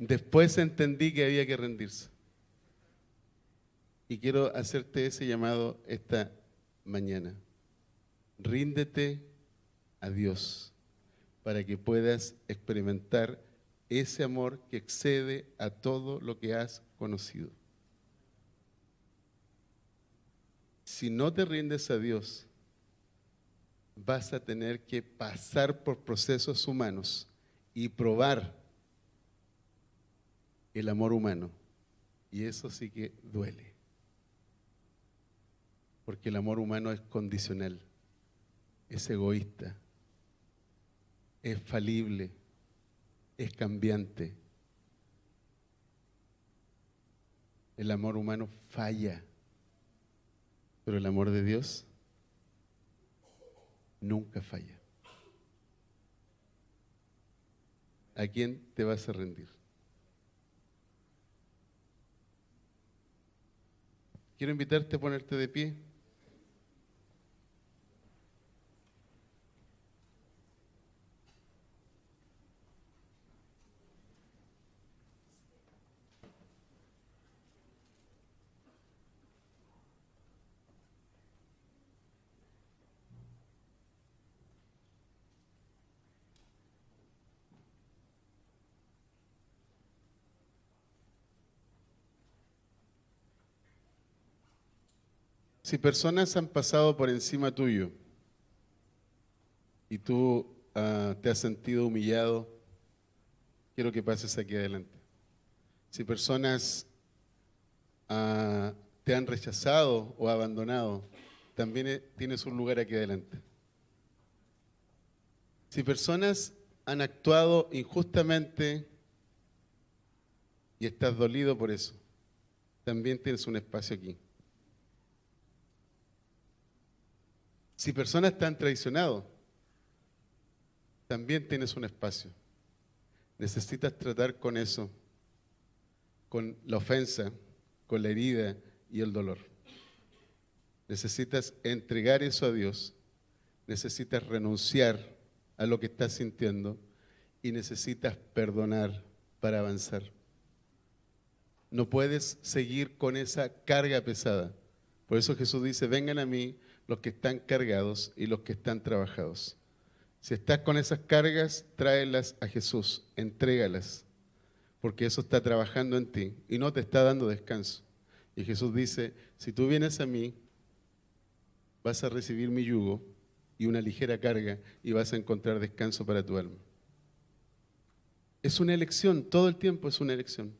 Después entendí que había que rendirse. Y quiero hacerte ese llamado esta mañana. Ríndete a Dios para que puedas experimentar ese amor que excede a todo lo que has conocido. si no te rindes a Dios, vas a tener que pasar por procesos humanos y probar el amor humano. Y eso sí que duele. Porque el amor humano es condicional, es egoísta, es falible, es cambiante. El amor humano falla. Pero el amor de Dios nunca falla. ¿a quién te vas a rendir? Quiero invitarte a ponerte de pie. Si personas han pasado por encima tuyo y tú ah, te has sentido humillado, quiero que pases aquí adelante. Si personas ah, te han rechazado o abandonado, también eh, tienes un lugar aquí adelante. Si personas han actuado injustamente y estás dolido por eso, también tienes un espacio aquí. Si personas te han traicionado, también tienes un espacio. Necesitas tratar con eso, con la ofensa, con la herida y el dolor. Necesitas entregar eso a Dios. Necesitas renunciar a lo que estás sintiendo y necesitas perdonar para avanzar. No puedes seguir con esa carga pesada. Por eso Jesús dice, vengan a mí los que están cargados y los que están trabajados. Si estás con esas cargas, tráelas a Jesús, entrégalas, porque eso está trabajando en ti y no te está dando descanso. Y Jesús dice, si tú vienes a mí, vas a recibir mi yugo y una ligera carga y vas a encontrar descanso para tu alma. Es una elección, todo el tiempo es una elección.